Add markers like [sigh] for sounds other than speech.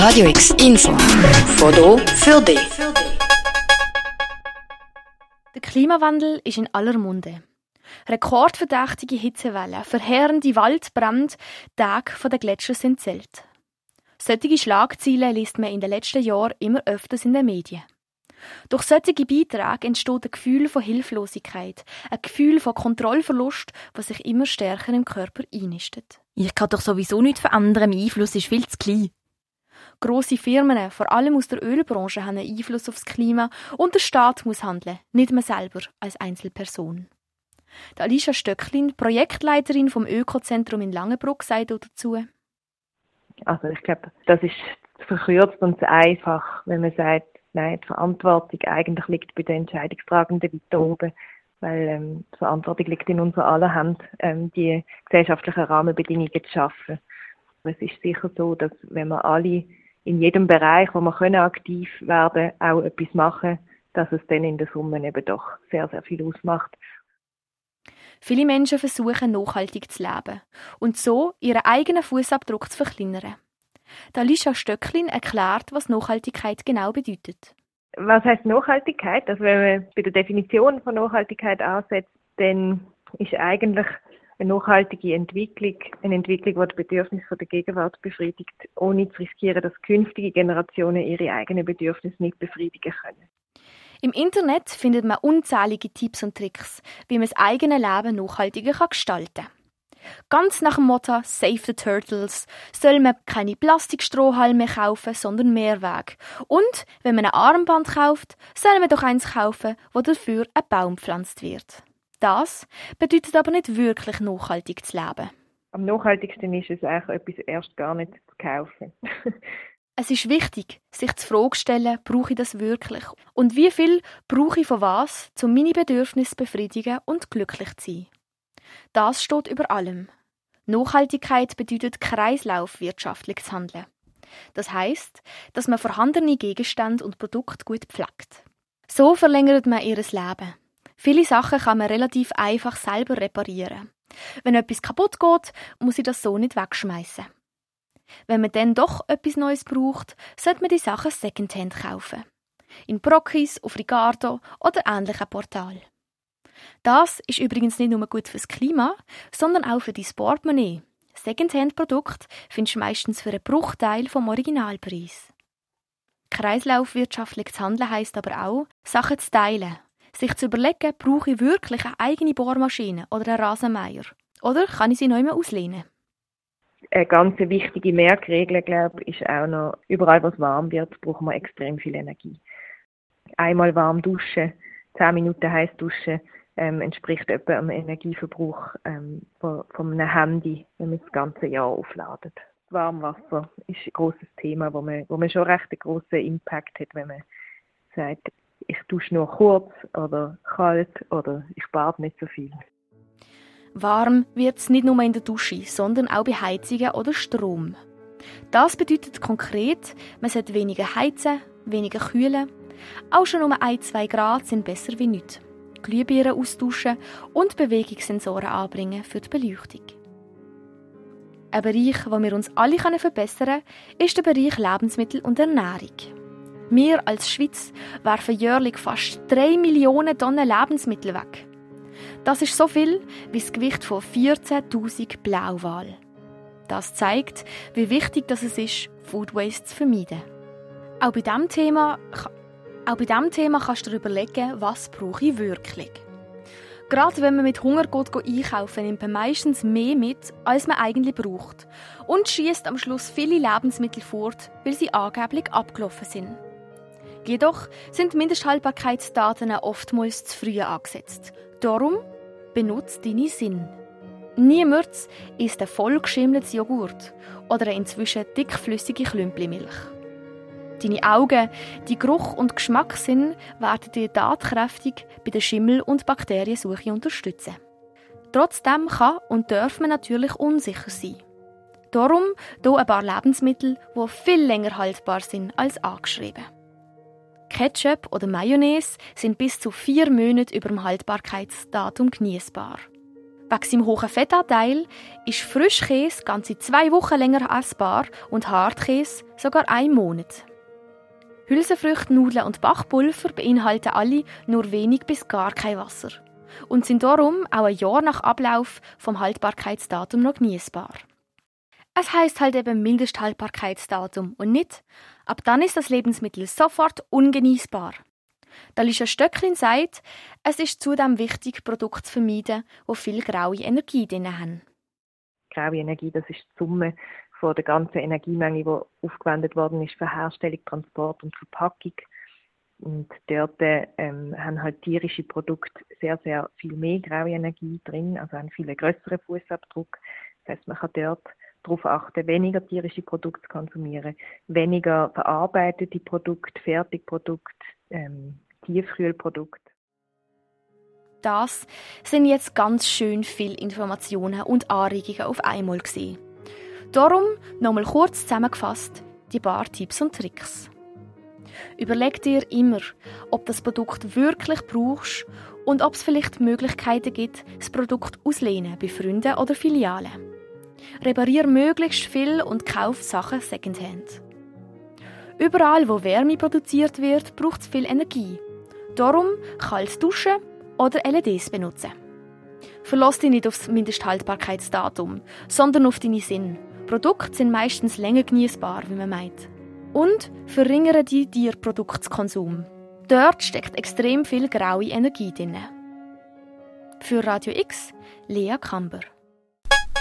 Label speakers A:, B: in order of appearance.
A: Radio X Info. Foto für dich.
B: Der Klimawandel ist in aller Munde. Rekordverdächtige Hitzewellen, verheerende Waldbrände, Tage der Gletscher sind zählt. Solche Schlagziele liest man in den letzten Jahren immer öfters in den Medien. Durch solche Beiträge entsteht ein Gefühl von Hilflosigkeit, ein Gefühl von Kontrollverlust, was sich immer stärker im Körper einnistet.
C: Ich kann doch sowieso nichts verändern, mein Einfluss ist viel zu klein.
B: Grosse Firmen, vor allem aus der Ölbranche, haben einen Einfluss aufs Klima und der Staat muss handeln, nicht man selber als Einzelperson. Die Alicia Stöcklin, Projektleiterin vom Ökozentrum in Langenbruck, sagt dazu.
D: Also ich glaube, das ist verkürzt und einfach, wenn man sagt, nein, die Verantwortung eigentlich liegt bei den Entscheidungstragenden weiter oben, weil ähm, die Verantwortung liegt in unserer aller Hand, ähm, die gesellschaftlichen Rahmenbedingungen zu schaffen. Es ist sicher so, dass wenn wir alle in jedem Bereich, wo wir können aktiv werden, auch etwas machen, dass es dann in der Summe eben doch sehr, sehr viel ausmacht.
B: Viele Menschen versuchen nachhaltig zu leben und so ihren eigenen Fußabdruck zu verkleinern. Alicia Stöcklin erklärt, was Nachhaltigkeit genau bedeutet.
D: Was heißt Nachhaltigkeit? Also wenn man bei der Definition von Nachhaltigkeit ansetzt, dann ist eigentlich eine nachhaltige Entwicklung eine Entwicklung, die die Bedürfnisse der Gegenwart befriedigt, ohne zu riskieren, dass künftige Generationen ihre eigenen Bedürfnisse nicht befriedigen können.
B: Im Internet findet man unzählige Tipps und Tricks, wie man das eigene Leben nachhaltiger gestalten kann. Ganz nach dem Motto Save the Turtles soll man keine Plastikstrohhalme kaufen, sondern Mehrweg. Und wenn man ein Armband kauft, soll man doch eins kaufen, wo dafür ein Baum pflanzt wird. Das bedeutet aber nicht wirklich nachhaltig zu leben.
D: Am nachhaltigsten ist es eigentlich etwas erst gar nicht zu kaufen. [laughs]
B: es ist wichtig, sich zu Frage stellen, brauche ich das wirklich? Und wie viel brauche ich von was, um meine Bedürfnisse zu befriedigen und glücklich zu sein? Das steht über allem. Nachhaltigkeit bedeutet kreislaufwirtschaftlich zu handeln. Das heißt, dass man vorhandene Gegenstände und Produkte gut pflegt. So verlängert man ihr Leben. Viele Sachen kann man relativ einfach selber reparieren. Wenn etwas kaputt geht, muss ich das so nicht wegschmeißen. Wenn man dann doch etwas Neues braucht, sollte man die Sachen Secondhand kaufen. In Brockis, auf Ricardo oder ähnlichen Portalen. Das ist übrigens nicht nur gut fürs Klima, sondern auch für dein Portemonnaie. Secondhand-Produkte findest du meistens für einen Bruchteil vom Originalpreis. Kreislaufwirtschaftlich zu handeln heisst aber auch, Sachen zu teilen. Sich zu überlegen, brauche ich wirklich eine eigene Bohrmaschine oder einen Rasenmäher? Oder kann ich sie noch immer auslehnen?
D: Eine ganz wichtige Merkregel, glaube ich, ist auch noch, überall, wo es warm wird, brauchen wir extrem viel Energie. Einmal warm duschen, zehn Minuten heiß duschen, ähm, entspricht etwa einem Energieverbrauch ähm, von, von einem Handy, wenn man das ganze Jahr aufladet. Warmwasser ist ein großes Thema, wo man, wo man schon recht einen großen Impact hat, wenn man sagt, ich dusche nur kurz oder kalt oder ich bade nicht so viel.
B: Warm wird es nicht nur in der Dusche, sondern auch bei Heizungen oder Strom. Das bedeutet konkret, man sollte weniger heizen, weniger kühlen. Auch schon um ein, zwei Grad sind besser wie nichts. Glühbirnen austauschen und Bewegungssensoren anbringen für die Beleuchtung. Ein Bereich, wo wir uns alle verbessern können, ist der Bereich Lebensmittel und Ernährung. Wir als Schweiz werfen jährlich fast 3 Millionen Tonnen Lebensmittel weg. Das ist so viel wie das Gewicht von 14.000 Blauwal. Das zeigt, wie wichtig es ist, Food Waste zu vermeiden. Auch bei diesem Thema auch bei diesem Thema kannst du dir überlegen, was brauche ich wirklich. Gerade wenn man mit Hunger geht, geht einkaufen, nimmt man meistens mehr mit, als man eigentlich braucht. Und schießt am Schluss viele Lebensmittel fort, weil sie angeblich abgelaufen sind. Jedoch sind Mindesthaltbarkeitsdaten oftmals zu früh angesetzt. Darum benutzt deine Sinn. Niemals ist ein vollgeschimmeltes Joghurt oder eine inzwischen dickflüssige Klümpelmilch. Deine Augen, die Geruch- und Geschmackssinn werden dir tatkräftig bei der Schimmel- und Bakteriensuche unterstützen. Trotzdem kann und darf man natürlich unsicher sein. Darum hier ein paar Lebensmittel, die viel länger haltbar sind als angeschrieben. Ketchup oder Mayonnaise sind bis zu vier Monate über dem Haltbarkeitsdatum genießbar. Wegen seinem hohen Fettanteil ist Frischkäse ganze zwei Wochen länger essbar und Hartkäse sogar einen Monat. Hülsenfrüchte, Nudeln und Bachpulver beinhalten alle nur wenig bis gar kein Wasser und sind darum auch ein Jahr nach Ablauf vom Haltbarkeitsdatum noch genießbar. Es heißt halt eben Mindesthaltbarkeitsdatum und nicht, ab dann ist das Lebensmittel sofort ungenießbar. Da Lisha Stöcklin sagt, es ist zudem wichtig, Produkte zu vermeiden, die viel graue Energie drin haben.
D: Graue Energie, das ist die Summe von der ganzen Energiemenge, die aufgewendet worden ist für Herstellung, Transport und Verpackung. Und dort ähm, haben halt tierische Produkte sehr, sehr viel mehr graue Energie drin, also einen viel größeren Fußabdruck. Das heißt, man kann dort darauf achten, weniger tierische Produkte zu konsumieren, weniger verarbeitete Produkte, Fertigprodukte, ähm, Tiefkühlprodukte.
B: Das sind jetzt ganz schön viele Informationen und Anregungen auf einmal gesehen. Darum nochmal kurz zusammengefasst die paar Tipps und Tricks. Überleg dir immer, ob das Produkt wirklich brauchst und ob es vielleicht Möglichkeiten gibt, das Produkt auslehnen bei Freunden oder Filialen. Reparier möglichst viel und kauf Sachen Secondhand. Überall, wo Wärme produziert wird, braucht es viel Energie. Darum kalt duschen oder LEDs benutzen. Verlass dich nicht aufs Mindesthaltbarkeitsdatum, sondern auf deine Sinn. Produkte sind meistens länger genießbar, wie man meint. Und verringere die Tierproduktkonsum. Dort steckt extrem viel graue Energie drin. Für Radio X, Lea Kamber.